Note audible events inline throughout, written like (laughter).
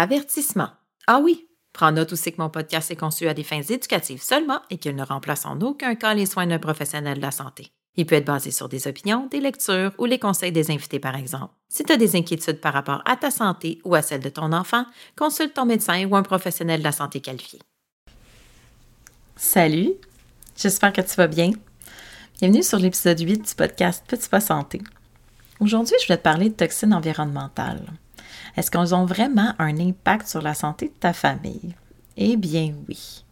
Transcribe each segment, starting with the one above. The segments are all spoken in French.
Avertissement. Ah oui, Prends note aussi que mon podcast est conçu à des fins éducatives seulement et qu'il ne remplace en aucun cas les soins d'un professionnel de la santé. Il peut être basé sur des opinions, des lectures ou les conseils des invités, par exemple. Si tu as des inquiétudes par rapport à ta santé ou à celle de ton enfant, consulte ton médecin ou un professionnel de la santé qualifié. Salut, j'espère que tu vas bien. Bienvenue sur l'épisode 8 du podcast Petit pas santé. Aujourd'hui, je vais te parler de toxines environnementales. Est-ce qu'elles ont vraiment un impact sur la santé de ta famille? Eh bien oui.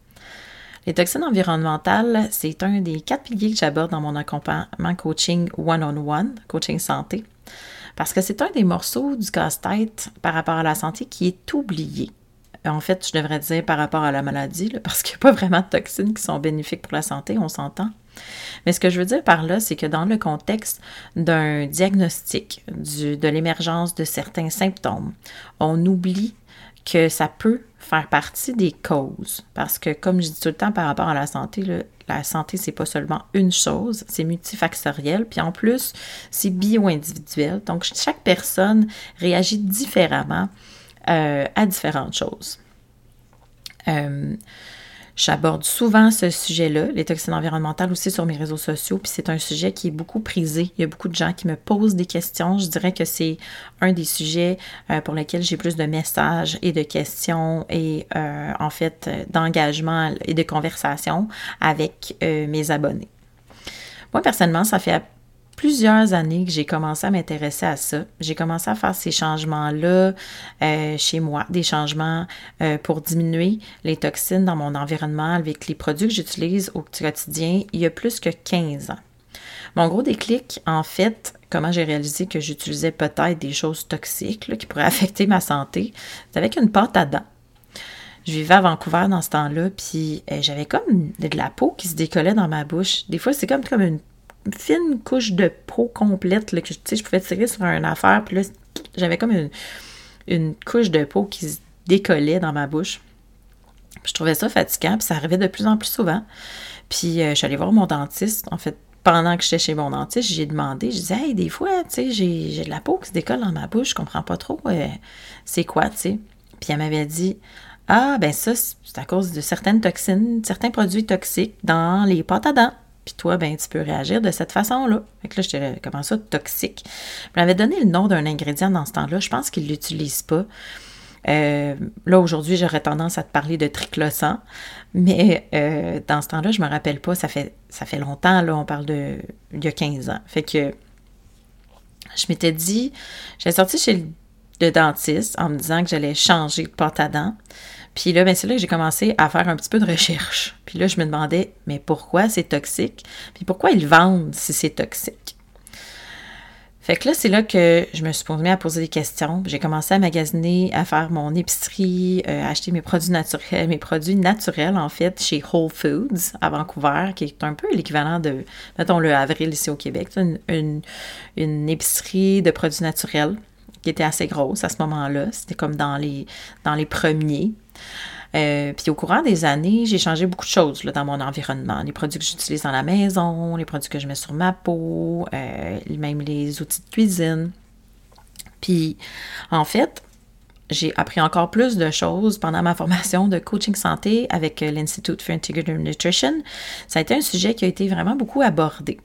Les toxines environnementales, c'est un des quatre piliers que j'aborde dans mon accompagnement coaching one-on-one, coaching santé, parce que c'est un des morceaux du casse-tête par rapport à la santé qui est oublié. En fait, je devrais dire par rapport à la maladie, parce qu'il n'y a pas vraiment de toxines qui sont bénéfiques pour la santé, on s'entend. Mais ce que je veux dire par là, c'est que dans le contexte d'un diagnostic, de l'émergence de certains symptômes, on oublie que ça peut faire partie des causes. Parce que, comme je dis tout le temps par rapport à la santé, la santé, c'est pas seulement une chose, c'est multifactoriel. Puis en plus, c'est bio-individuel. Donc, chaque personne réagit différemment euh, à différentes choses. Euh, J'aborde souvent ce sujet-là, les toxines environnementales aussi sur mes réseaux sociaux, puis c'est un sujet qui est beaucoup prisé. Il y a beaucoup de gens qui me posent des questions. Je dirais que c'est un des sujets euh, pour lesquels j'ai plus de messages et de questions et euh, en fait d'engagement et de conversation avec euh, mes abonnés. Moi, personnellement, ça fait plusieurs années que j'ai commencé à m'intéresser à ça. J'ai commencé à faire ces changements-là euh, chez moi, des changements euh, pour diminuer les toxines dans mon environnement avec les produits que j'utilise au quotidien il y a plus que 15 ans. Mon gros déclic, en fait, comment j'ai réalisé que j'utilisais peut-être des choses toxiques qui pourraient (laughs) affecter ma santé, c'est avec une pâte à dents. Je vivais à Vancouver dans ce temps-là, puis euh, j'avais comme de la peau qui se décollait dans ma bouche. Des fois, c'est comme, comme une fine couche de peau complète que je pouvais tirer sur une affaire. Puis là, j'avais comme une, couche de peau qui se décollait dans ma bouche. je trouvais ça fatigant, puis ça arrivait de plus en plus souvent. Puis euh, je suis allée voir mon dentiste. En fait, pendant que j'étais chez mon dentiste, j'ai demandé, je disais, hey, des fois, tu sais, j'ai de la peau qui se décolle dans ma bouche, je comprends pas trop euh, c'est quoi, tu sais. Puis elle m'avait dit, ah, ben ça, c'est à cause de certaines toxines, certains produits toxiques dans les pâtes à dents. Puis toi, ben, tu peux réagir de cette façon-là. Fait que là, te comment ça, toxique? Je m'avais donné le nom d'un ingrédient dans ce temps-là. Je pense qu'il ne l'utilise pas. Euh, là, aujourd'hui, j'aurais tendance à te parler de triclosan, mais euh, dans ce temps-là, je me rappelle pas, ça fait, ça fait longtemps, là, on parle de il y a 15 ans. Fait que je m'étais dit, j'ai sorti chez le dentiste en me disant que j'allais changer de pâte à dents. Puis là, ben, c'est là que j'ai commencé à faire un petit peu de recherche. Puis là, je me demandais, mais pourquoi c'est toxique? Puis pourquoi ils vendent si c'est toxique? Fait que là, c'est là que je me suis posée à poser des questions. J'ai commencé à magasiner, à faire mon épicerie, euh, à acheter mes produits naturels, mes produits naturels, en fait, chez Whole Foods à Vancouver, qui est un peu l'équivalent de, mettons, le Avril ici au Québec. Une, une, épicerie de produits naturels qui était assez grosse à ce moment-là. C'était comme dans les, dans les premiers. Euh, puis au courant des années, j'ai changé beaucoup de choses dans mon environnement. Les produits que j'utilise dans la maison, les produits que je mets sur ma peau, euh, même les outils de cuisine. Puis en fait, j'ai appris encore plus de choses pendant ma (laughs) formation de coaching santé avec euh, l'Institute for Integrative Nutrition. Ça a été un sujet qui a été vraiment beaucoup abordé.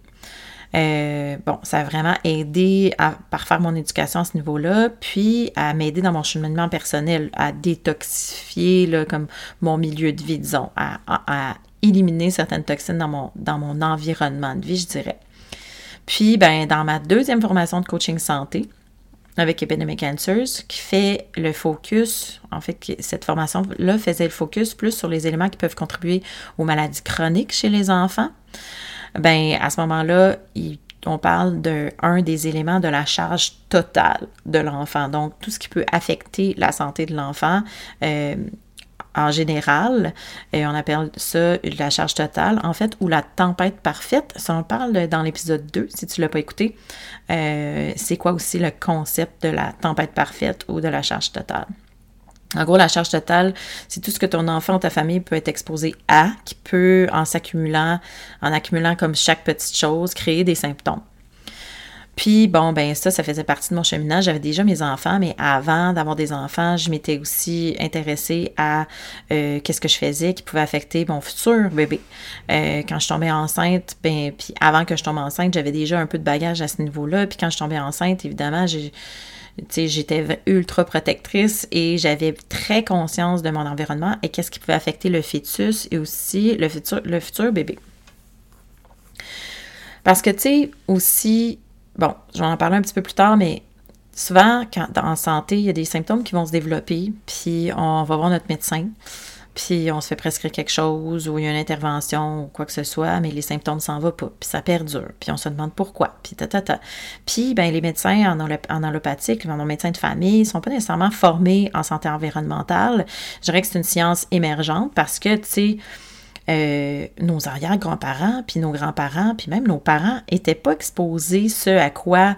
Euh, bon, ça a vraiment aidé à parfaire mon éducation à ce niveau-là, puis à m'aider dans mon cheminement personnel, à détoxifier là, comme mon milieu de vie, disons, à, éliminer certaines toxines dans mon, dans mon environnement de vie, je dirais. Puis, ben, dans ma deuxième formation de coaching santé, avec Epidemic Answers, qui fait le focus, en fait, cette formation-là faisait le focus plus sur les éléments qui peuvent contribuer aux maladies chroniques chez les enfants ben à ce moment-là, on parle d'un des éléments de la charge totale de l'enfant. Donc, tout ce qui peut affecter la santé de l'enfant. Euh, en général, et on appelle ça la charge totale, en fait, ou la tempête parfaite. Ça, on parle dans l'épisode 2, si tu ne l'as pas écouté. Euh, c'est quoi aussi le concept de la tempête parfaite ou de la charge totale? En gros, la charge totale, c'est tout ce que ton enfant ou ta famille peut être exposé à, qui peut, en s'accumulant, en accumulant comme chaque petite chose, créer des symptômes. Puis, bon, ben ça, ça faisait partie de mon cheminement. J'avais déjà mes enfants, mais avant d'avoir des enfants, je m'étais aussi intéressée à euh, qu'est-ce que je faisais qui pouvait affecter mon futur bébé. Euh, quand je tombais enceinte, ben, puis avant que je tombe enceinte, j'avais déjà un peu de bagage à ce niveau-là. Puis quand je tombais enceinte, évidemment, j'ai j'étais ultra protectrice et j'avais très conscience de mon environnement et qu'est-ce qui pouvait affecter le fœtus et aussi le futur, le futur bébé. Parce que, tu sais, aussi, bon, je vais en parler un petit peu plus tard, mais souvent, quand, en santé, il y a des symptômes qui vont se développer, puis on va voir notre médecin puis on se fait prescrire quelque chose ou il y a une intervention ou quoi que ce soit, mais les symptômes s'en vont pas, puis ça perdure, puis on se demande pourquoi, puis ta, ta, ta. Puis ben, les médecins en, en allopathique, les médecins de famille, ne sont pas nécessairement formés en santé environnementale. Je dirais que c'est une science émergente parce que, tu sais, euh, nos arrière-grands-parents, puis nos grands-parents, puis même nos parents n'étaient pas exposés ce à quoi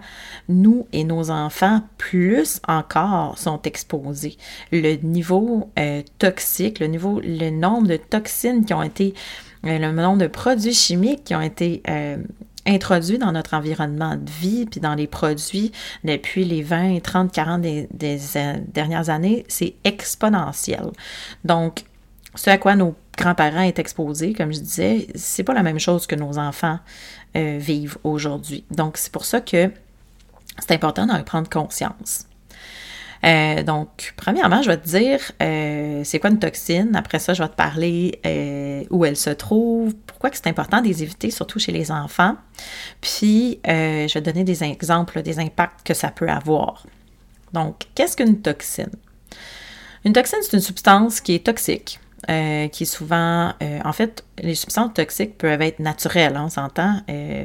nous et nos enfants, plus encore, sont exposés. Le niveau euh, toxique, le niveau, le nombre de toxines qui ont été, euh, le nombre de produits chimiques qui ont été introduits dans notre environnement de vie, puis dans les produits depuis les 20, 30, 40 des, des dernières années, c'est exponentiel. Donc, ce à quoi nos grands-parents est exposés, comme je disais, c'est pas la même chose que nos enfants euh, vivent aujourd'hui. Donc, c'est pour ça que c'est important d'en prendre conscience. Euh, donc, premièrement, je vais te dire euh, c'est quoi une toxine? Après ça, je vais te parler où elle se trouve, pourquoi c'est important de les éviter, surtout chez les enfants. Puis, je vais te donner des exemples des impacts que ça peut avoir. Donc, qu'est-ce qu'une toxine? Une toxine, c'est une substance qui est toxique, euh, qui souvent, euh, en fait, les substances toxiques peuvent être naturelles, hein, on s'entend. Euh,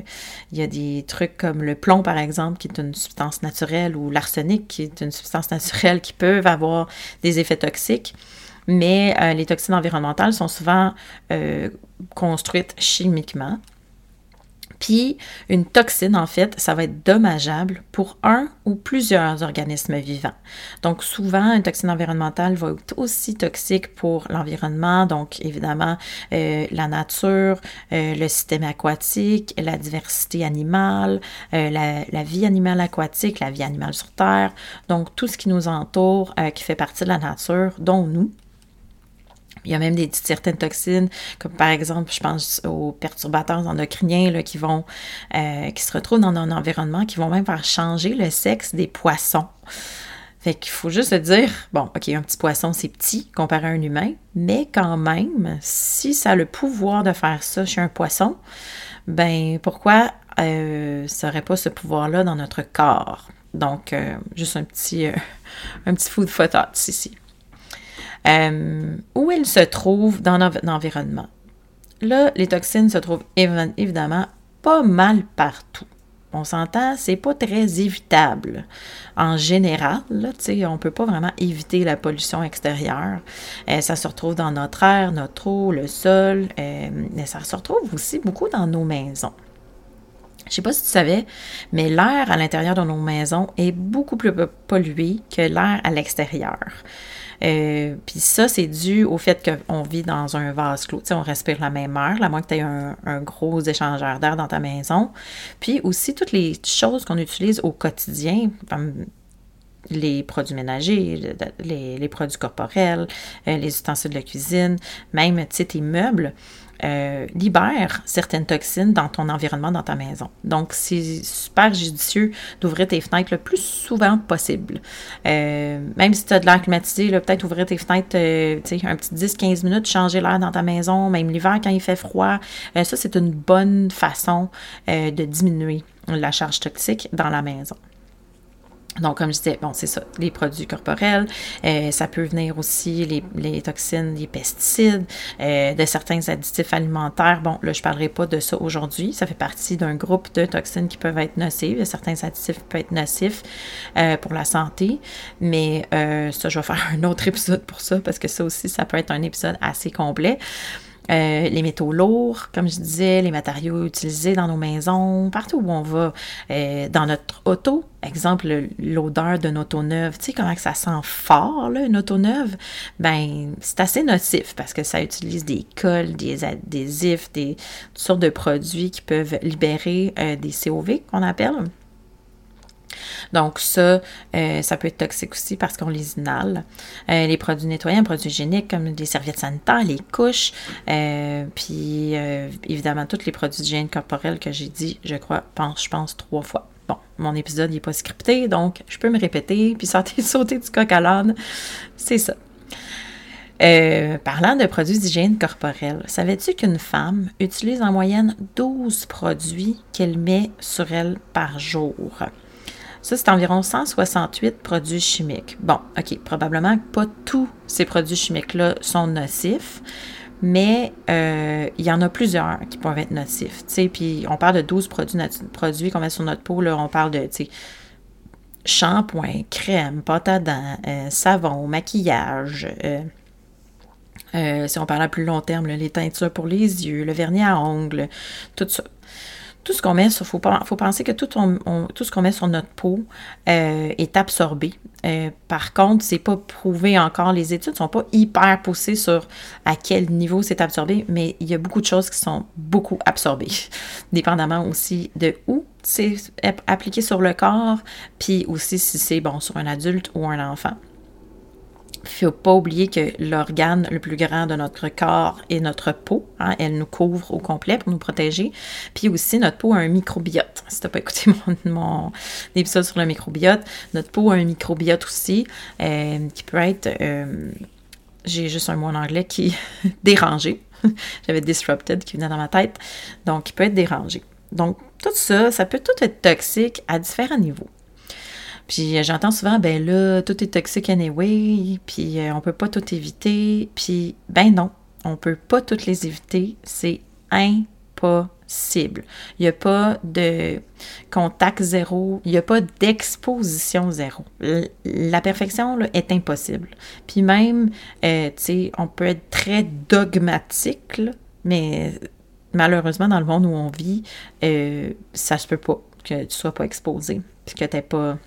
il y a des trucs comme le plomb, par exemple, qui est une substance naturelle, ou l'arsenic, qui est une substance naturelle, qui peuvent avoir des effets toxiques. Mais les toxines environnementales sont souvent construites chimiquement. Puis une toxine, en fait, ça va être dommageable pour un ou plusieurs organismes vivants. Donc souvent, une toxine environnementale va être aussi toxique pour l'environnement, donc évidemment euh, la nature, euh, le système aquatique, la diversité animale, euh, la, la, vie animale aquatique, la vie animale sur Terre, donc tout ce qui nous entoure, qui fait partie de la nature, dont nous. Il y a même des certaines toxines, comme par exemple, je pense aux perturbateurs endocriniens là, qui vont, euh, qui se retrouvent dans un environnement, qui vont même faire changer le sexe des poissons. Fait qu'il faut juste se dire, bon, OK, un petit poisson, c'est petit comparé à un humain, mais quand même, si ça a le pouvoir de faire ça chez un poisson, ben pourquoi euh, ça n'aurait pas ce pouvoir-là dans notre corps? Donc, euh, juste un petit, (laughs) un petit food for ici. Euh, où elles se trouvent dans notre environnement. Là, les toxines se trouvent évidemment pas mal partout. on s'entend, c'est pas très évitable. En général, là, on ne peut pas vraiment éviter la pollution extérieure. Euh, ça se retrouve dans notre air, notre eau, le sol, euh, mais ça se retrouve aussi beaucoup dans nos maisons. Je ne sais pas si tu savais, mais l'air à l'intérieur de nos maisons est beaucoup plus pollué que l'air à l'extérieur. Euh, puis ça, c'est dû au fait qu'on vit dans un vase clos. Tu sais, on respire la même air, à moins que tu aies un, gros échangeur d'air dans ta maison. Puis aussi, toutes les choses qu'on utilise au quotidien, comme les produits ménagers, les, produits corporels, euh, les ustensiles de cuisine, même, tes meubles, euh, libère certaines toxines dans ton environnement, dans ta maison. Donc, c'est super judicieux d'ouvrir tes fenêtres le plus souvent possible. Euh, même si tu as de l'air climatisé, peut-être ouvrir tes fenêtres euh, un petit 10-15 minutes, changer l'air dans ta maison, même l'hiver quand il fait froid. ça, c'est une bonne façon de diminuer la charge toxique dans la maison. Donc, comme je disais, bon, c'est ça, les produits corporels, euh, ça peut venir aussi les, toxines, les pesticides, euh, de certains additifs alimentaires. Bon, là, je ne parlerai pas de ça aujourd'hui. Ça fait partie d'un groupe de toxines qui peuvent être nocives. Certains additifs peuvent être nocifs euh, pour la santé. Mais ça, je vais faire (laughs) un autre épisode pour ça parce que ça aussi, ça peut être un épisode assez complet. Euh, les métaux lourds, comme je disais, les matériaux utilisés dans nos maisons, partout où on va, euh, dans notre auto, exemple, l'odeur d'une auto neuve, tu sais comment que ça sent fort, là, une auto neuve, ben c'est assez nocif parce que ça utilise des cols, des adhésifs, des toutes sortes de produits qui peuvent libérer euh, des COV qu'on appelle. Donc ça, euh, ça peut être toxique aussi parce qu'on les inhale. Euh, les produits nettoyants, produits hygiéniques comme les serviettes sanitaires, les couches, euh, puis évidemment tous les produits d'hygiène corporelle que j'ai dit, je crois, pense, je pense trois fois. Bon, mon épisode n'est pas scripté, donc je peux me répéter, puis sauter, (laughs) sauter du coq à l'âne. C'est ça. parlant de produits d'hygiène corporelle, savais-tu qu'une femme utilise en moyenne 12 produits qu'elle met sur elle par jour? Ça, c'est environ 168 produits chimiques. Bon, OK, probablement que pas tous ces produits chimiques-là sont nocifs, mais euh, il y en a plusieurs qui peuvent être nocifs. Puis on parle de 12 produits, produits qu'on met sur notre peau, là, on parle de shampoing, crème, pâte à dents, euh, savon, maquillage. Euh, si on parle à plus long terme, les teintures pour les yeux, le vernis à ongles, tout ça tout ce qu'on met, il faut, penser que tout, tout ce qu'on met sur notre peau euh, est absorbé. Euh, par contre, c'est pas prouvé encore, les études sont pas hyper poussées sur à quel niveau c'est absorbé, mais il y a beaucoup de choses qui sont beaucoup absorbées, (laughs) dépendamment aussi de où c'est appliqué sur le corps, puis aussi si c'est bon sur un adulte ou un enfant. Il ne faut pas oublier que l'organe le plus grand de notre corps est notre peau. Hein. elle nous couvre au complet pour nous protéger. Puis aussi, notre peau a un microbiote. Si tu n'as pas écouté (laughs) mon, épisode sur le microbiote, notre peau a un microbiote aussi euh, qui peut être, euh, j'ai juste un mot en anglais qui (laughs) dérangé. (laughs) J'avais disrupted qui venait dans ma tête. Donc, qui peut être dérangé. Donc, tout ça, ça peut tout être toxique à différents niveaux. Puis euh, j'entends souvent, ben là, tout est toxique anyway, puis euh, on peut pas tout éviter. Puis ben non, on peut pas toutes les éviter. C'est impossible. Il a pas de contact zéro, il a pas d'exposition zéro. La perfection là, est impossible. Puis même, euh, tu sais, on peut être très dogmatique, mais malheureusement, dans le monde où on vit, ça se peut pas que tu sois pas exposé, puis que tu pas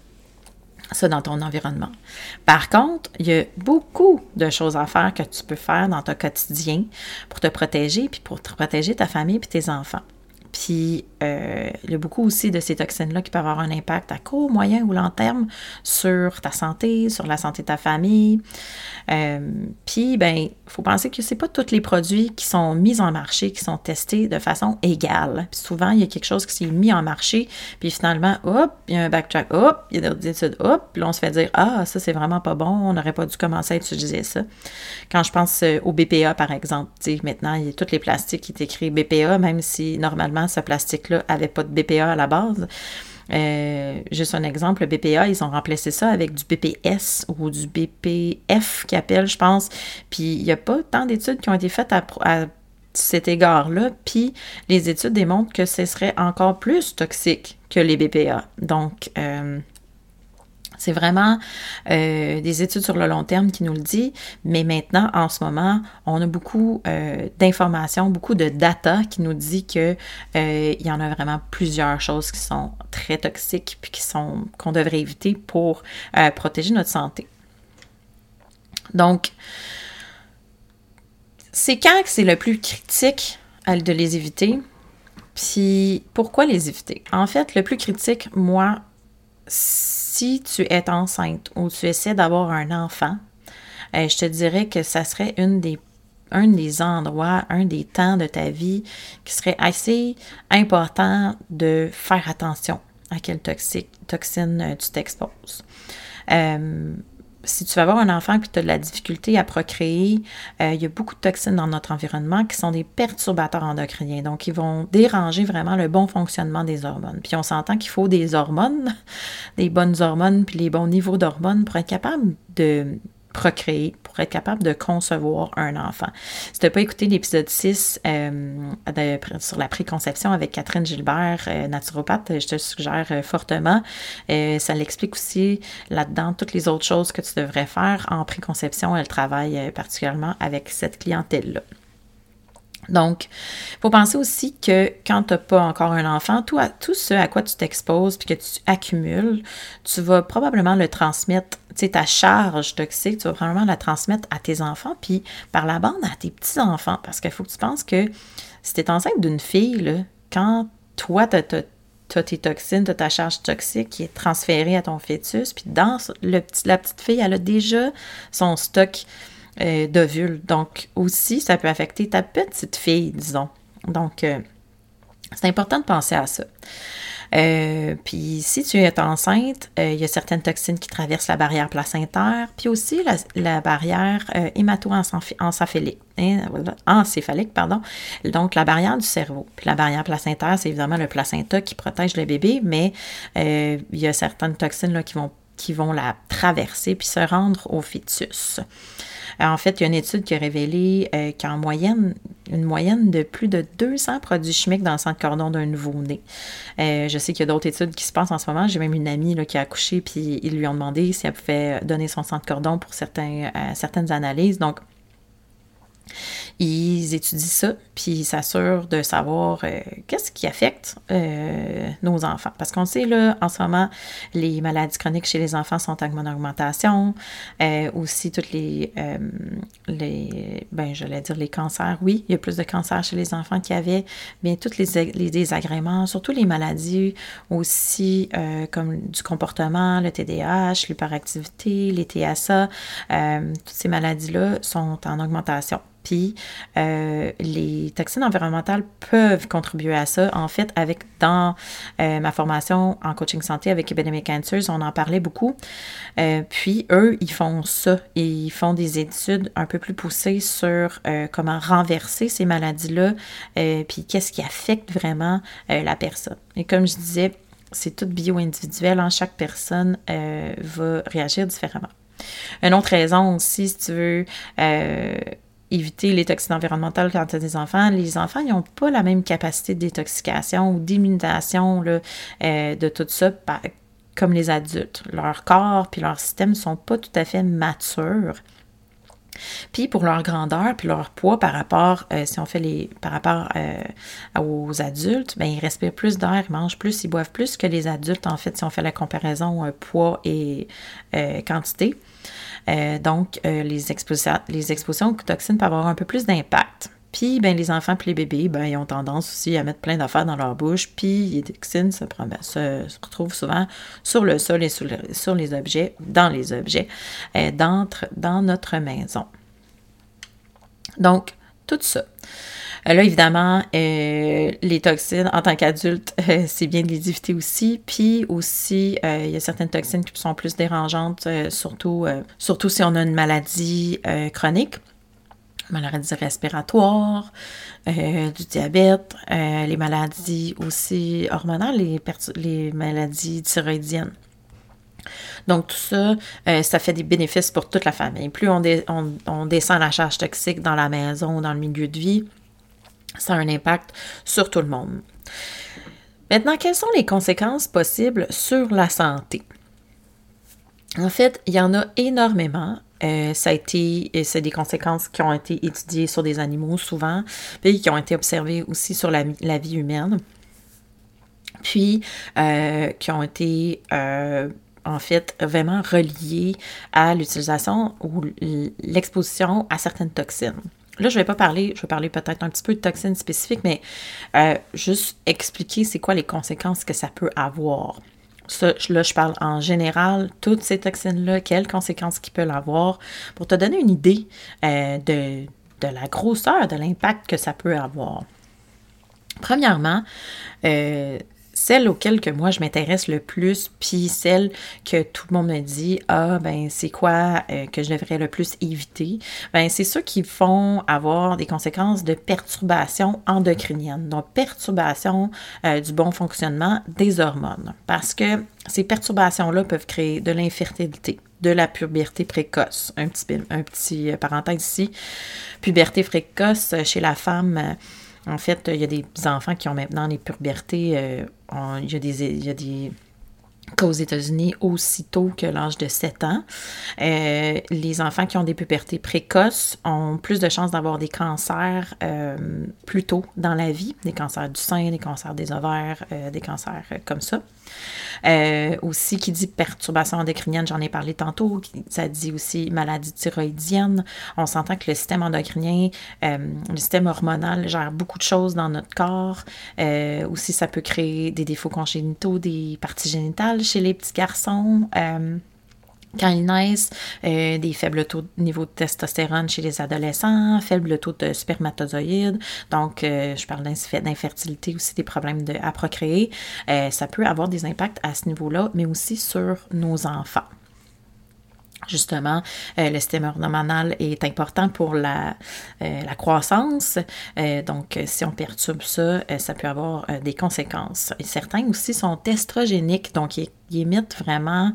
ça dans ton environnement. Par contre, il y a beaucoup de choses à faire que tu peux faire dans ton quotidien pour te protéger, puis pour protéger ta famille et tes enfants. Puis, euh, il y a beaucoup aussi de ces toxines-là qui peuvent avoir un impact à court, moyen ou long terme sur ta santé, sur la santé de ta famille. Euh, puis, ben, il faut penser que ce pas tous les produits qui sont mis en marché, qui sont testés de façon égale. Puis souvent, il y a quelque chose qui s'est mis en marché, puis finalement, hop, il y a un backtrack, hop, il y a d'autres études, hop, puis là, on se fait dire, ah, ça, c'est vraiment pas bon, on n'aurait pas dû commencer à utiliser ça. Quand je pense euh, au BPA, par exemple, tu sais, maintenant, il y a tous les plastiques qui est écrit BPA, même si normalement, ce plastique-là n'avait pas de BPA à la base. Euh, juste un exemple, le BPA, ils ont remplacé ça avec du BPS ou du BPF qu'ils appellent, je pense. Puis il n'y a pas tant d'études qui ont été faites à, cet égard-là, puis les études démontrent que ce serait encore plus toxique que les BPA. Donc, euh, c'est vraiment euh, des études sur le long terme qui nous le dit, mais maintenant, en ce moment, on a beaucoup euh, d'informations, beaucoup de data qui nous dit que il y en a vraiment plusieurs choses qui sont très toxiques puis qui sont qu'on devrait éviter pour protéger notre santé. Donc, c'est quand que c'est le plus critique de les éviter? Puis pourquoi les éviter? En fait, le plus critique, moi, si tu es enceinte ou tu essaies d'avoir un enfant, euh, je te dirais que ça serait un des endroits, un des temps de ta vie qui serait assez important de faire attention à quelle toxine euh, tu t'exposes. Euh, si tu vas avoir un enfant et que tu as de la difficulté à procréer, euh, il y a beaucoup de toxines dans notre environnement qui sont des perturbateurs endocriniens. Donc, ils vont déranger vraiment le bon fonctionnement des hormones. Puis, on s'entend qu'il faut des hormones, (laughs) des bonnes hormones, puis les bons niveaux d'hormones pour être capable de procréer, pour être capable de concevoir un enfant. Si tu n'as pas écouté l'épisode 6 euh, sur la préconception avec Catherine Gilbert, euh, naturopathe, je te suggère euh, fortement. ça l'explique aussi là-dedans toutes les autres choses que tu devrais faire en préconception. Elle travaille particulièrement avec cette clientèle-là. Donc, il faut penser aussi que quand tu n'as pas encore un enfant, tout, tout ce à quoi tu t'exposes puis que tu accumules, tu vas probablement le transmettre, tu sais, ta charge toxique, tu vas probablement la transmettre à tes enfants, puis par la bande à tes petits-enfants. Parce qu'il faut que tu penses que si tu es enceinte d'une fille, quand toi, tu as, tes toxines, tu as ta charge toxique qui est transférée à ton fœtus, puis dans le petit, la petite fille, elle a déjà son stock euh, d'ovules. Donc, aussi, ça peut affecter ta petite fille, disons. Donc, euh, c'est important de penser à ça. Euh, puis si tu es enceinte, il y a certaines toxines qui traversent la barrière placentaire, puis aussi la, barrière hémato-encéphalique, hein, encéphalique, pardon, donc la barrière du cerveau. Puis la barrière placentaire, c'est évidemment le placenta qui protège le bébé, mais il y a certaines toxines là, qui, vont, qui vont la traverser puis se rendre au fœtus. Euh, en fait, il y a une étude qui a révélé euh, qu'en moyenne, une moyenne de plus de 200 produits chimiques dans le centre cordon d'un nouveau-né. Euh, je sais qu'il y a d'autres études qui se passent en ce moment. J'ai même une amie qui a accouché, puis ils lui ont demandé si elle pouvait donner son centre cordon pour certaines analyses. Donc, ils étudient ça, puis ils s'assurent de savoir euh, qu'est-ce qui affecte euh, nos enfants. Parce qu'on sait, là, en ce moment, les maladies chroniques chez les enfants sont en augmentation. Euh, aussi, toutes les, les ben, j'allais dire les cancers. Oui, il y a plus de cancers chez les enfants qu'il y avait. Bien, tous les, les désagréments, surtout les maladies aussi comme du comportement, le TDAH, l'hyperactivité, les TSA, toutes ces maladies-là sont en augmentation. Puis euh, les toxines environnementales peuvent contribuer à ça. En fait, avec dans euh, ma formation en coaching santé avec Epidemic Cancers, on en parlait beaucoup. Euh, puis eux, ils font ça. Ils font des études un peu plus poussées sur comment renverser ces maladies-là, puis qu'est-ce qui affecte vraiment la personne. Et comme je disais, c'est tout bio-individuel. Hein. Chaque personne va réagir différemment. Une autre raison aussi, si tu veux, éviter les toxines environnementales quand tu as des enfants, les enfants, ils n'ont pas la même capacité de détoxication ou d'immunisation euh, de tout ça comme les adultes. Leur corps puis leur système ne sont pas tout à fait matures. Puis pour leur grandeur, puis leur poids par rapport, euh, si on fait les, par rapport euh, aux adultes, ben ils respirent plus d'air, ils mangent plus, ils boivent plus que les adultes, en fait, si on fait la comparaison poids et quantité. Euh, donc, euh, les, expositions, les aux toxines peuvent avoir un peu plus d'impact. Puis, ben, les enfants et les bébés, ben, ils ont tendance aussi à mettre plein d'affaires dans leur bouche. Puis, les toxines se, retrouvent souvent sur le sol et sur, les objets, dans les objets, euh, dans notre maison. Donc, tout ça. Euh, là, évidemment, euh, les toxines, en tant qu'adulte, (laughs) euh, c'est bien de les éviter aussi. Puis aussi, il y a certaines toxines qui sont plus dérangeantes, surtout, surtout si on a une maladie chronique maladie respiratoire, du diabète, les maladies aussi hormonales, les, maladies thyroïdiennes. Donc, tout ça, ça fait des bénéfices pour toute la famille. Plus on, on, descend la charge toxique dans la maison ou dans le milieu de vie, ça a un impact sur tout le monde. Maintenant, quelles sont les conséquences possibles sur la santé? En fait, il y en a énormément. Euh, c'est des conséquences qui ont été étudiées sur des animaux souvent, puis qui ont été observées aussi sur la, vie humaine, puis euh, qui ont été euh, en fait vraiment reliées à l'utilisation ou l'exposition à certaines toxines. Là, je ne vais pas parler, je vais parler peut-être un petit peu de toxines spécifiques, mais juste expliquer c'est quoi les conséquences que ça peut avoir là, je parle en général, toutes ces toxines-là, quelles conséquences qu'ils peuvent avoir, pour te donner une idée euh, de, de, la grosseur, de l'impact que ça peut avoir. Premièrement, euh, celle auquel que moi je m'intéresse le plus, puis celle que tout le monde me dit, ah ben c'est quoi euh, que je devrais le plus éviter, ben c'est ceux qui vont avoir des conséquences de perturbations endocriniennes, donc perturbation euh, du bon fonctionnement des hormones, parce que ces perturbations-là peuvent créer de l'infertilité, de la puberté précoce. Un petit, un petit euh, parenthèse ici. Puberté précoce chez la femme, en fait, il y a des enfants qui ont maintenant les pubertés. Euh, il, y a des, il y des États-Unis aussitôt que l'âge de 7 ans. Euh, les enfants qui ont des pubertés précoces ont plus de chances d'avoir des cancers euh, plus tôt dans la vie, des cancers du sein, des cancers des ovaires, des cancers comme ça. Aussi, qui dit perturbation endocrinienne, j'en ai parlé tantôt, ça dit aussi maladie thyroïdienne. On s'entend que le système endocrinien, le système hormonal gère beaucoup de choses dans notre corps. aussi, ça peut créer des défauts congénitaux, des parties génitales chez les petits garçons. Euh, quand ils naissent, euh, des faibles taux de niveau de testostérone chez les adolescents, faible taux de spermatozoïdes. Donc, euh, je parle d'infertilité aussi, des problèmes de, à procréer. ça peut avoir des impacts à ce niveau-là, mais aussi sur nos enfants. Justement, euh, le système hormonal est important pour la, euh, la croissance. Euh, donc, si on perturbe ça, ça peut avoir des conséquences. Certains aussi sont estrogéniques, donc ils, émettent vraiment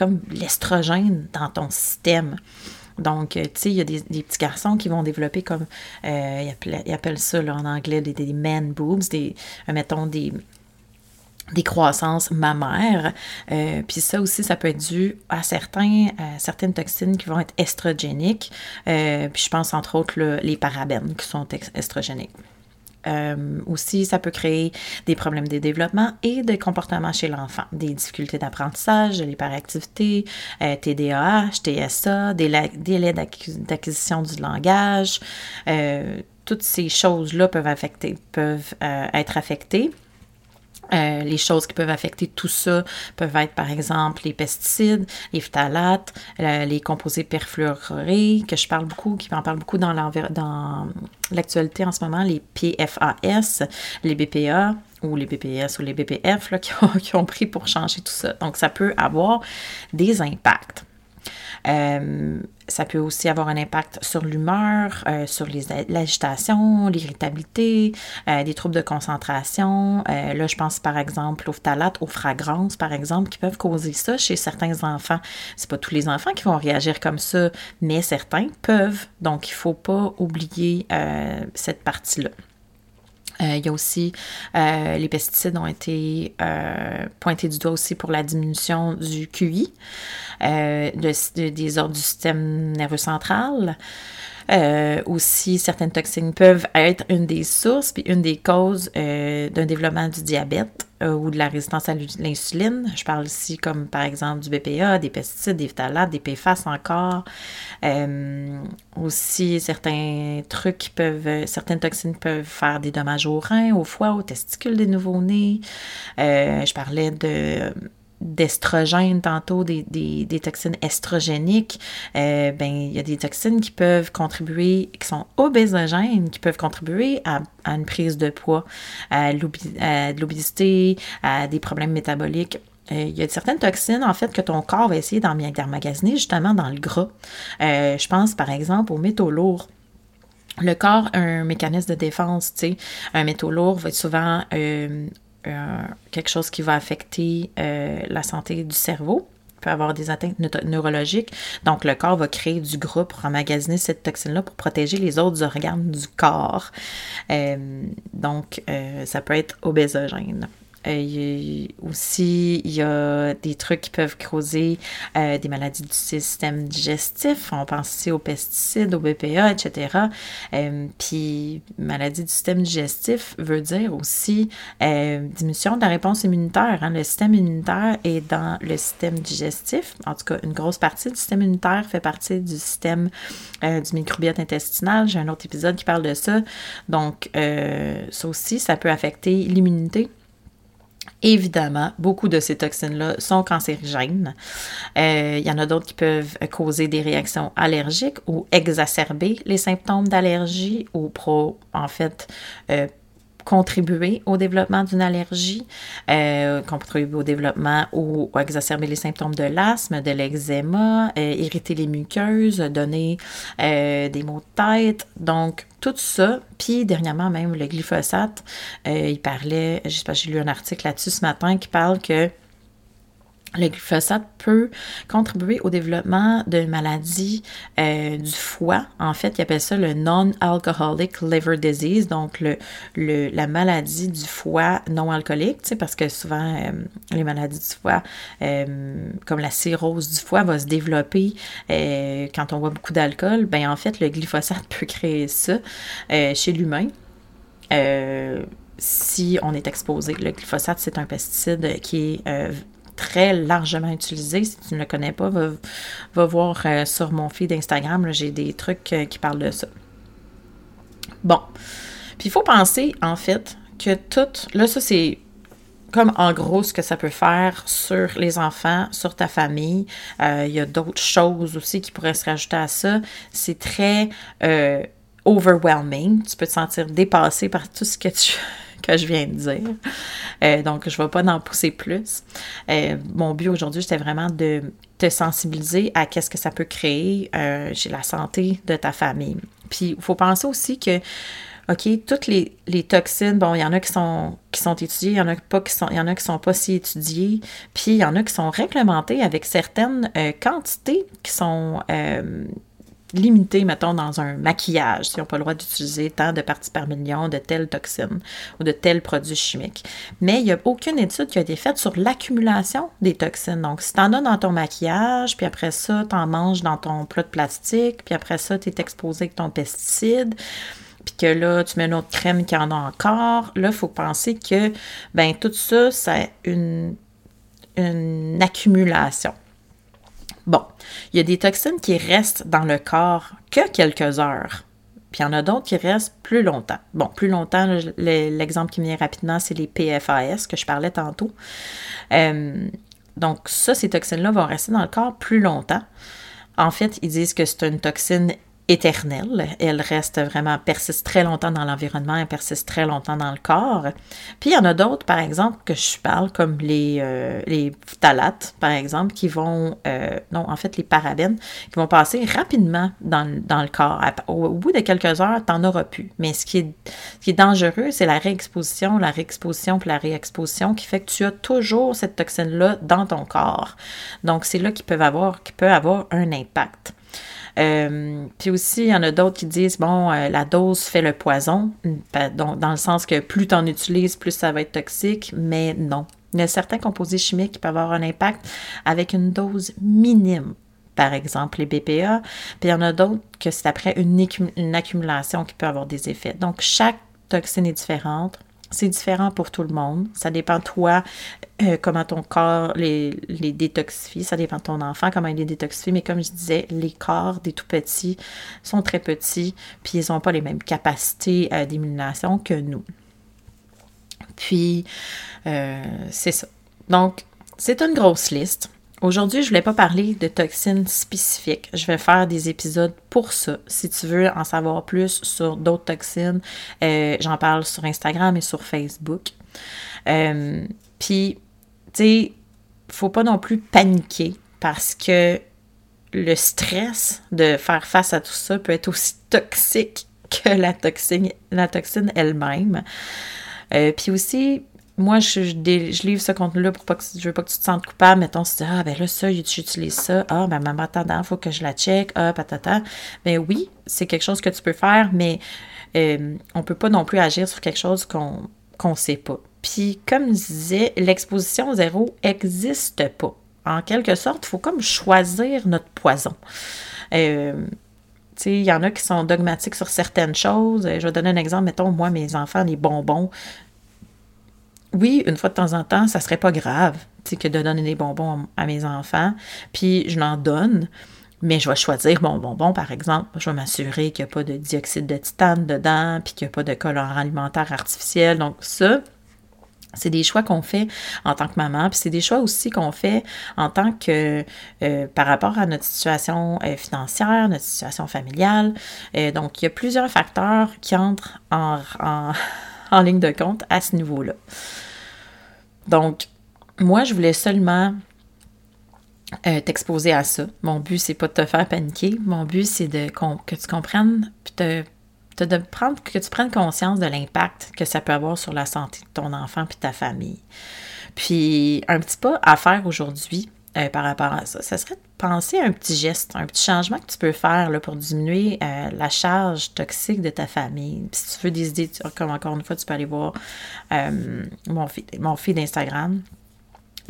comme l'estrogène dans ton système. Donc, tu sais, il y a des, petits garçons qui vont développer comme, ils, appellent, ça en anglais des, man boobs, des, mettons, des, des croissances mammaires. Euh, puis ça aussi, ça peut être dû à certains, certaines toxines qui vont être estrogéniques. Euh, puis je pense entre autres les parabènes qui sont estrogéniques. Euh, aussi, ça peut créer des problèmes de développement et de comportement chez l'enfant, des difficultés d'apprentissage, de l'hyperactivité, TDAH, TSA, des délais d'acquisition du langage. toutes ces choses-là peuvent, affecter, peuvent être affectées. Euh, les choses qui peuvent affecter tout ça peuvent être, par exemple, les pesticides, les phtalates, euh, les composés perfluorés, que je parle beaucoup, qui en parle beaucoup dans l'actualité en ce moment, les PFAS, les BPA ou les BPS ou les BPF (laughs) qui, ont, qui ont pris pour changer tout ça. Donc, ça peut avoir des impacts. Euh, ça peut aussi avoir un impact sur l'humeur, euh, sur l'agitation, l'irritabilité, euh, des troubles de concentration. là, je pense par exemple aux phtalates, aux fragrances, par exemple, qui peuvent causer ça chez certains enfants. C'est pas tous les enfants qui vont réagir comme ça, mais certains peuvent. Donc, il faut pas oublier cette partie-là. Euh, il y a aussi, euh, les pesticides ont été euh, pointés du doigt aussi pour la diminution du QI, des ordres du système nerveux central. Euh, aussi, certaines toxines peuvent être une des sources puis une des causes euh, d'un développement du diabète euh, ou de la résistance à l'insuline. Je parle ici comme par exemple du BPA, des pesticides, des phtalates, des PFAS encore. aussi, certains trucs qui peuvent, certaines toxines peuvent faire des dommages aux reins, au foie, aux testicules des nouveau-nés. je parlais de d'estrogènes tantôt, des, toxines estrogéniques, euh, ben, il y a des toxines qui peuvent contribuer, qui sont obésogènes, qui peuvent contribuer à, une prise de poids, à, de l'obésité, à des problèmes métaboliques. Euh, il y a certaines toxines, en fait, que ton corps va essayer d'emmagasiner justement dans le gras. Euh, je pense, par exemple, aux métaux lourds. Le corps un mécanisme de défense, tu sais. Un métaux lourd va être souvent quelque chose qui va affecter euh, la santé du cerveau. peut avoir des atteintes neurologiques. Donc, le corps va créer du groupe pour emmagasiner cette toxine-là pour protéger les autres organes du corps. Euh, donc, euh, ça peut être obésogène. Euh, aussi, il y a des trucs qui peuvent causer euh, des maladies du système digestif. On pense aussi aux pesticides, aux BPA, etc. Euh, puis, maladie du système digestif veut dire aussi diminution de la réponse immunitaire. Hein. Le système immunitaire est dans le système digestif. En tout cas, une grosse partie du système immunitaire fait partie du système du microbiote intestinal. J'ai un autre épisode qui parle de ça. Donc, ça aussi, ça peut affecter l'immunité. Évidemment, beaucoup de ces toxines-là sont cancérigènes. Euh, il y en a d'autres qui peuvent causer des réactions allergiques ou exacerber les symptômes d'allergie ou pro, en fait, euh, contribuer au développement d'une allergie, euh, contribuer au développement ou, exacerber les symptômes de l'asthme, de l'eczéma, euh, irriter les muqueuses, donner euh, des maux de tête. Donc, tout ça. Puis, dernièrement, même le glyphosate, il parlait, je sais pas, j'ai lu un article là-dessus ce matin qui parle que le glyphosate peut contribuer au développement de maladies euh, du foie. En fait, il appelle ça le non-alcoholic liver disease, donc le, la maladie du foie non alcoolique, parce que souvent, euh, les maladies du foie, euh, comme la cirrhose du foie, va se développer quand on boit beaucoup d'alcool. Ben en fait, le glyphosate (laughs) peut créer ça chez l'humain si on est exposé. Le glyphosate, c'est un pesticide qui est très largement utilisé. Si tu ne le connais pas, va, voir euh, sur mon feed Instagram. J'ai des trucs euh, qui parlent de ça. Bon. Puis il faut penser, en fait, que tout. Là, ça, c'est comme en gros ce que ça peut faire sur les enfants, sur ta famille. Euh, il y a d'autres choses aussi qui pourraient se rajouter à ça. C'est très overwhelming. Tu peux te sentir dépassé par tout ce que tu (laughs) que je viens de dire. Euh, donc, je ne vais pas en pousser plus. Euh, mon but aujourd'hui, c'était vraiment de te sensibiliser à qu'est-ce que ça peut créer euh, chez la santé de ta famille. Puis, il faut penser aussi que OK, toutes les, toxines, bon, il y en a qui sont, qui sont étudiées, il y en a pas qui sont, il y en a qui sont pas si étudiées, puis il y en a qui sont réglementées avec certaines quantités qui sont limité, mettons, dans un maquillage, si on pas le droit d'utiliser tant de parties par million de telles toxines ou de tels produits chimiques. Mais il n'y a aucune étude qui a été faite sur l'accumulation des toxines. Donc, si tu en as dans ton maquillage, puis après ça, tu en manges dans ton plat de plastique, puis après ça, tu es exposé avec ton pesticide, puis que là, tu mets une autre crème qui en a encore, là, il faut penser que, ben tout ça, c'est une accumulation. Bon, il y a des toxines qui restent dans le corps que quelques heures. Puis il y en a d'autres qui restent plus longtemps. Bon, plus longtemps, l'exemple qui vient rapidement, c'est les PFAS que je parlais tantôt. Euh, donc ça, ces toxines-là vont rester dans le corps plus longtemps. En fait, ils disent que c'est une toxine éternelle. Elle reste vraiment, persiste très longtemps dans l'environnement, elle persiste très longtemps dans le corps. Puis il y en a d'autres, par exemple, que je parle, comme les, euh, phtalates, par exemple, qui vont, euh, non, en fait, les parabènes, qui vont passer rapidement dans, le corps. Au, bout de quelques heures, tu n'en auras plus. Mais ce qui est, qui est dangereux, c'est la réexposition, la réexposition puis la réexposition qui fait que tu as toujours cette toxine-là dans ton corps. Donc, c'est là qu'il peut avoir, qui peut avoir un impact. Euh, puis aussi, il y en a d'autres qui disent, bon, euh, la dose fait le poison, dans le sens que plus tu en utilises, plus ça va être toxique, mais non. Il y a certains composés chimiques qui peuvent avoir un impact avec une dose minime par exemple les BPA, puis il y en a d'autres que c'est après une, accumulation qui peut avoir des effets. Donc, chaque toxine est différente. C'est différent pour tout le monde. Ça dépend de toi, euh, comment ton corps les, les, détoxifie. Ça dépend de ton enfant, comment il les détoxifie. Mais comme je disais, les corps des tout petits sont très petits, puis ils n'ont pas les mêmes capacités euh, d'élimination que nous. Puis, euh, c'est ça. Donc, c'est une grosse liste. Aujourd'hui, je voulais pas parler de toxines spécifiques. Je vais faire des épisodes pour ça. Si tu veux en savoir plus sur d'autres toxines, euh, j'en parle sur Instagram et sur Facebook. Euh, puis, tu sais, faut pas non plus paniquer parce que le stress de faire face à tout ça peut être aussi toxique que la toxine, la toxine elle-même. Euh, puis aussi, moi, je, je, livre ce contenu-là pour pas que je veux pas que tu te sentes coupable. Mettons, tu dis, ah, ben là, ça, j'utilise ça? Ah, ben, maman, attendant, il faut que je la check. Ah, patata. Ben oui, c'est quelque chose que tu peux faire, mais euh, on peut pas non plus agir sur quelque chose qu'on qu'on sait pas. Puis, comme je disais, l'exposition zéro existe pas. En quelque sorte, il faut comme choisir notre poison. Euh, il y en a qui sont dogmatiques sur certaines choses. Je vais donner un exemple. Mettons, moi, mes enfants, les bonbons, oui, une fois de temps en temps, ça serait pas grave que de donner des bonbons à mes enfants. Puis je n'en donne, mais je vais choisir mon bonbon, par exemple. Je vais m'assurer qu'il n'y a pas de dioxyde de titane dedans, puis qu'il n'y a pas de colorant alimentaire artificiel. Donc ça, c'est des choix qu'on fait en tant que maman, puis c'est des choix aussi qu'on fait en tant que euh, par rapport à notre situation euh, financière, notre situation familiale. Euh, donc, il y a plusieurs facteurs qui entrent en, en (laughs) ligne de compte à ce niveau-là. Donc, moi, je voulais seulement euh, t'exposer à ça. Mon but, c'est pas de te faire paniquer. Mon but, c'est de que tu comprennes, puis de prendre, que tu prennes conscience de l'impact que ça peut avoir sur la santé de ton enfant puis ta famille. Puis, un petit pas à faire aujourd'hui, euh, par rapport à ça, ça serait de penser à un petit geste, un petit changement que tu peux faire là, pour diminuer euh, la charge toxique de ta famille. si tu veux des idées, comme encore une fois, tu peux aller voir euh, mon feed, mon d'Instagram.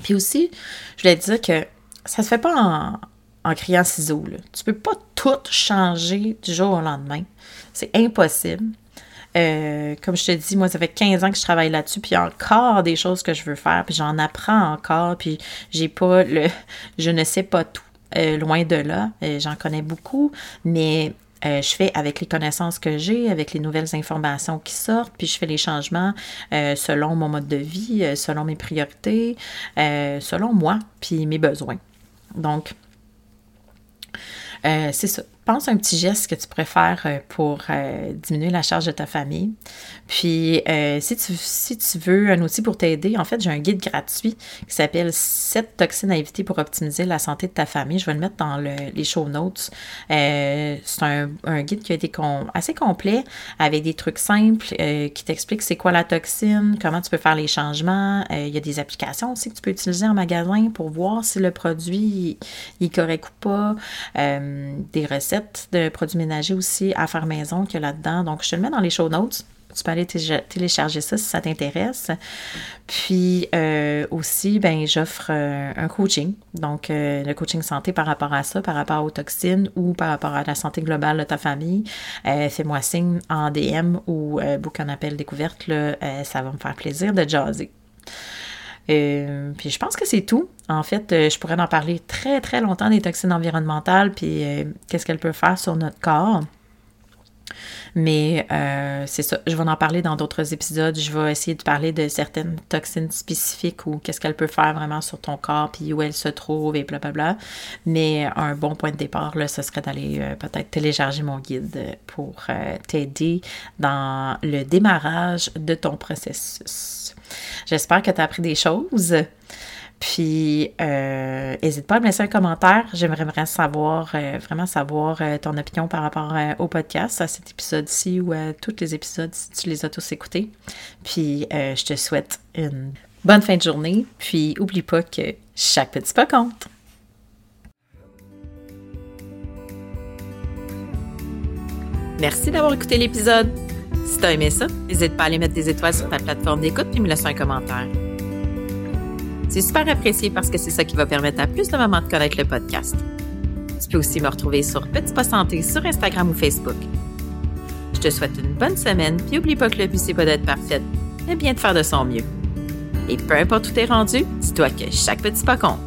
Puis aussi, je voulais te dire que ça se fait pas en, en criant ciseaux. Là. Tu peux pas tout changer du jour au lendemain. C'est impossible. Euh, comme je te dis, moi, ça fait 15 ans que je travaille là-dessus, puis il y a encore des choses que je veux faire, puis j'en apprends encore, puis j'ai pas le. (laughs) Je ne sais pas tout. Euh, loin de là, euh, j'en connais beaucoup, mais je fais avec les connaissances que j'ai, avec les nouvelles informations qui sortent, puis je fais les changements selon mon mode de vie, selon mes priorités, selon moi, puis mes besoins. Donc, c'est ça pense un petit geste que tu pourrais faire euh, pour euh, diminuer la charge de ta famille? Puis, euh, si, tu, si tu veux un outil pour t'aider, en fait, j'ai un guide gratuit qui s'appelle 7 toxines à éviter pour optimiser la santé de ta famille. Je vais le mettre dans les show notes. c'est un, guide qui a été assez complet avec des trucs simples qui t'expliquent c'est quoi la toxine, comment tu peux faire les changements. il y a des applications aussi que tu peux utiliser en magasin pour voir si le produit est correct ou pas. des recettes de produits ménagers aussi à faire maison qu'il y a là-dedans. Donc, je te le mets dans les show notes. Tu peux aller télécharger ça si ça t'intéresse. Puis euh, aussi, ben, j'offre euh, un coaching. Donc, euh, le coaching santé par rapport à ça, par rapport aux toxines ou par rapport à la santé globale de ta famille. Fais-moi signe en DM ou book un appel découverte. Là, ça va me faire plaisir de jaser. Euh, puis je pense que c'est tout. En fait, euh, je pourrais en parler très, très longtemps des toxines environnementales, puis euh, qu'est-ce qu'elles peuvent faire sur notre corps. Mais c'est ça, je vais en parler dans d'autres épisodes. Je vais essayer de parler de certaines toxines spécifiques ou qu'est-ce qu'elles peuvent faire vraiment sur ton corps, puis où elles se trouvent et blablabla. Mais un bon point de départ, là, ce serait d'aller peut-être télécharger mon guide pour t'aider dans le démarrage de ton processus. J'espère que tu as appris des choses. Puis, n'hésite euh, pas à me laisser un commentaire. J'aimerais savoir, euh, vraiment savoir euh, ton opinion par rapport au podcast, à cet épisode-ci ou à tous les épisodes si tu les as tous écoutés. Puis, je te souhaite une bonne fin de journée. Puis, oublie pas que chaque petit pas compte. Merci d'avoir écouté l'épisode. Si t'as aimé ça, n'hésite pas à aller mettre des étoiles sur ta plateforme d'écoute et me laisser un commentaire. C'est super apprécié parce que c'est ça qui va permettre à plus de mamans de connaître le podcast. Tu peux aussi me retrouver sur Petit Pas Santé sur Instagram ou Facebook. Je te souhaite une bonne semaine, puis oublie pas que le but c'est pas d'être parfaite, mais bien de faire de son mieux. Et peu importe où t'es rendu, dis-toi que chaque petit pas compte.